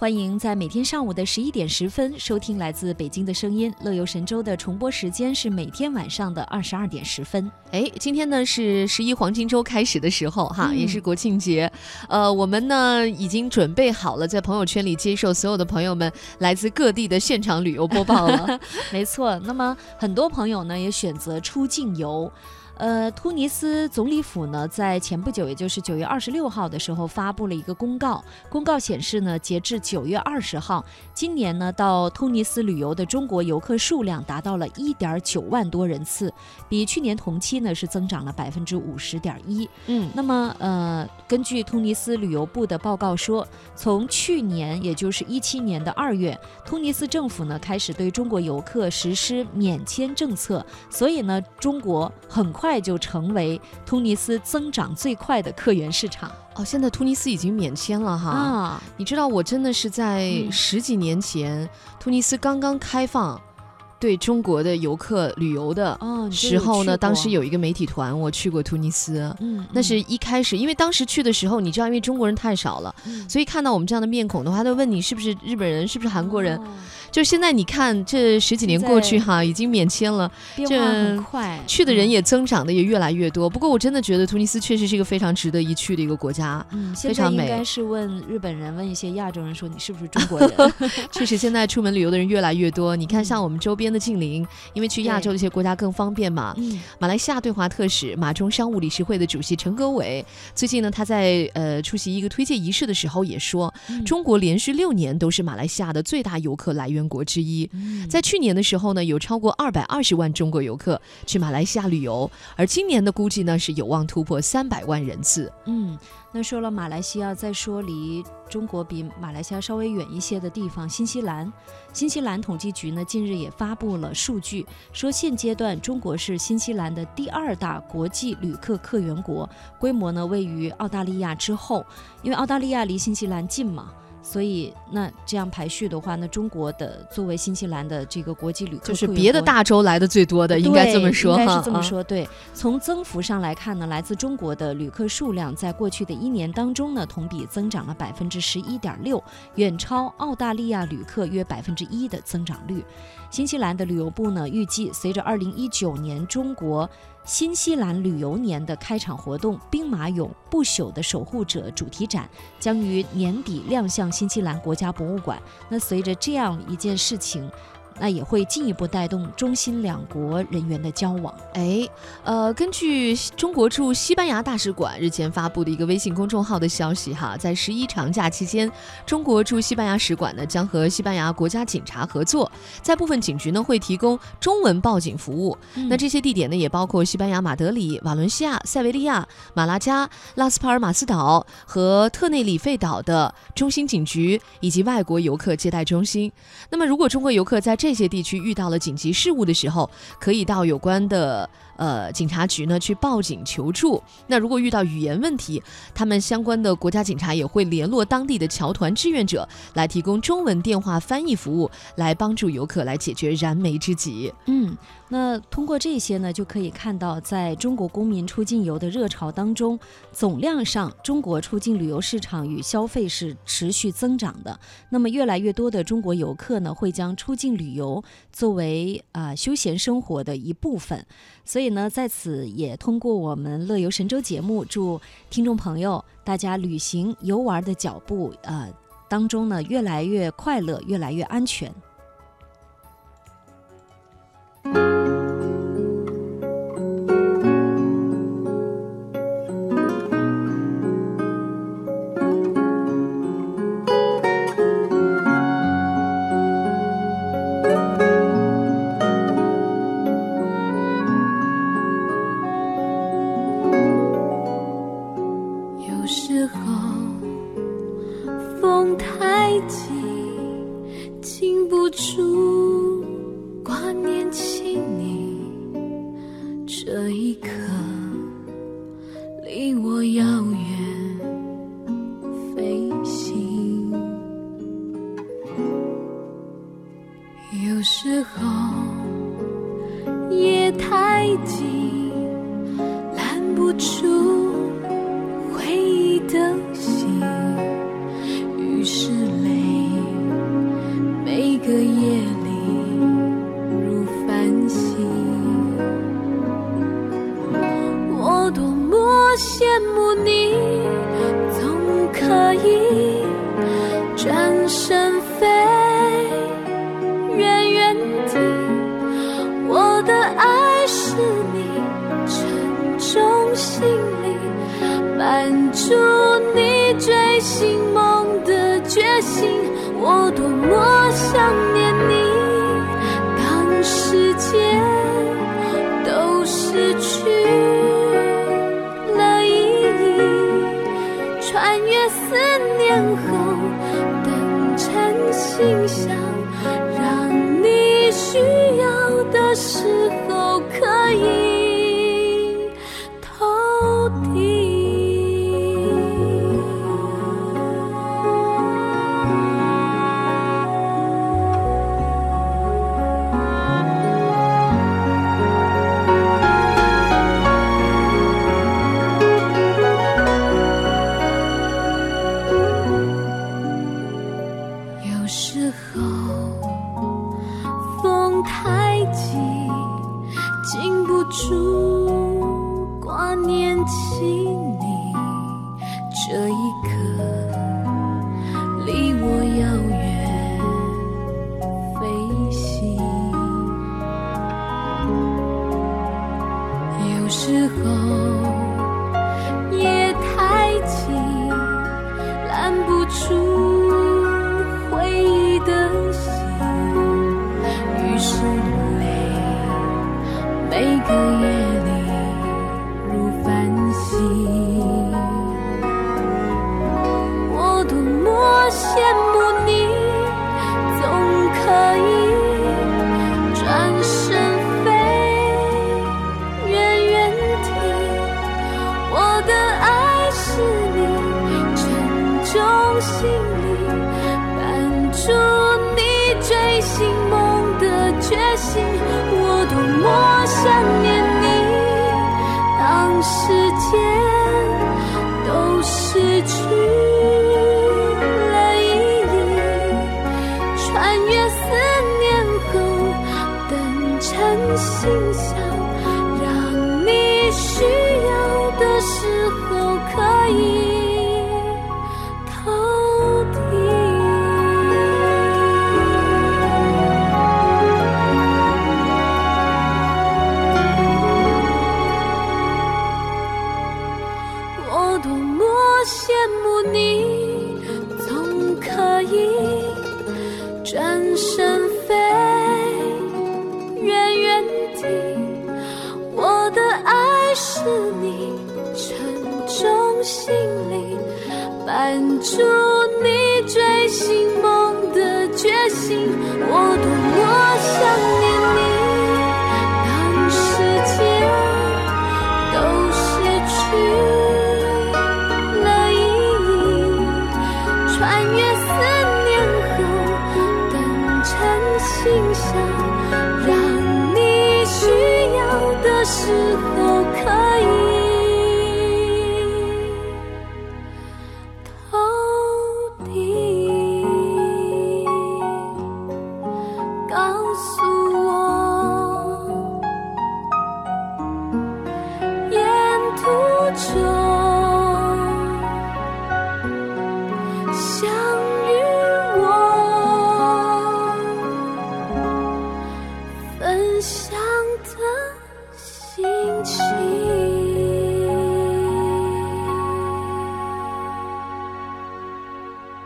欢迎在每天上午的十一点十分收听来自北京的声音。乐游神州的重播时间是每天晚上的二十二点十分。哎，今天呢是十一黄金周开始的时候哈，嗯也是国庆节。呃，我们呢已经准备好了，在朋友圈里接受所有的朋友们来自各地的现场旅游播报了。没错，那么很多朋友呢也选择出境游。呃，突尼斯总理府呢，在前不久，也就是九月二十六号的时候，发布了一个公告。公告显示呢，截至九月二十号，今年呢到突尼斯旅游的中国游客数量达到了一点九万多人次，比去年同期呢是增长了百分之五十点一。嗯，那么，呃，根据突尼斯旅游部的报告说，从去年，也就是一七年的二月，突尼斯政府呢开始对中国游客实施免签政策，所以呢，中国很快就成为突尼斯增长最快的客源市场哦，现在突尼斯已经免签了哈。啊。你知道，我真的是在嗯十几年前，突尼斯刚刚开放对中国的游客旅游的时候呢，当时，有一个媒体团，我去过突尼斯。嗯，那是一开始，因为当时去的时候，你知道，因为中国人太少了，嗯所以看到我们这样的面孔的话，他都问你是不是日本人，是不是韩国人。哦就现在你看，这十几年过去哈，已经免签了，变化很快，去的人嗯也增长的也越来越多。不过我真的觉得突尼斯确实是一个非常值得一去的一个国家。嗯，非常美在应该是问日本人，问一些亚洲人说你是不是中国人？确实，现在出门旅游的人越来越多。你看，嗯像我们周边的近邻，因为去亚洲的一些国家更方便嘛。嗯马来西亚对华特使、马中商务理事会的主席陈格伟，最近呢，他在呃出席一个推介仪式的时候也说，嗯中国连续六年都是马来西亚的最大游客来源国之一。嗯在去年的时候呢，有超过二百二十万中国游客去马来西亚旅游，而今年的估计呢是有望突破三百万人次。嗯，那说了马来西亚，再说离中国比马来西亚稍微远一些的地方，新西兰。新西兰统计局呢近日也发布了数据，说现阶段中国是新西兰的第二大国际旅客客源国，规模呢位于澳大利亚之后，因为澳大利亚离新西兰近嘛。所以，那这样排序的话，那中国的作为新西兰的这个国际旅客就是别的大洲来的最多的，应该这么说哈。应该是这么啊说。对，从增幅上来看呢，来自中国的旅客数量在过去的一年当中呢，同比增长了百分之十一点六，远超澳大利亚旅客约百分之一的增长率。新西兰的旅游部呢，预计随着二零一九年中国。新西兰旅游年的开场活动“兵马俑不朽的守护者”主题展将于年底亮相新西兰国家博物馆。那随着这样一件事情，那也会进一步带动中新两国人员的交往。哎，呃，根据中国驻西班牙大使馆日前发布的一个微信公众号的消息，哈，在十一长假期间，中国驻西班牙使馆呢将和西班牙国家警察合作，在部分警局呢会提供中文报警服务。那这些地点呢也包括西班牙马德里、瓦伦西亚、塞维利亚、马拉加、拉斯帕尔马斯岛和特内里费岛的中心警局以及外国游客接待中心。那么，如果中国游客在这这些地区遇到了紧急事务的时候，可以到有关的呃警察局呢去报警求助。那如果遇到语言问题，他们相关的国家警察也会联络当地的侨团志愿者来提供中文电话翻译服务，来帮助游客来解决燃眉之急。嗯，那通过这些呢，就可以看到，在中国公民出境游的热潮当中，总量上中国出境旅游市场与消费是持续增长的。那么，越来越多的中国游客呢，会将出境旅游作为啊、休闲生活的一部分。所以以呢，在此也通过我们乐游神州节目，祝听众朋友大家旅行游玩的脚步呃当中呢，越来越快乐，越来越安全。这一刻离我遥我多么想念你，当世界都失去了意义，穿越思念后，等晨星相，让你需要的时候禁不住挂念起你。这一刻离我遥远飞行。有时候夜太静，拦不住每个夜里如繁星。我多么羡慕你，总可以转身飞，远远地。我的爱是你沉重行李，伴住你追寻我的爱是你沉重行李，伴住你追寻相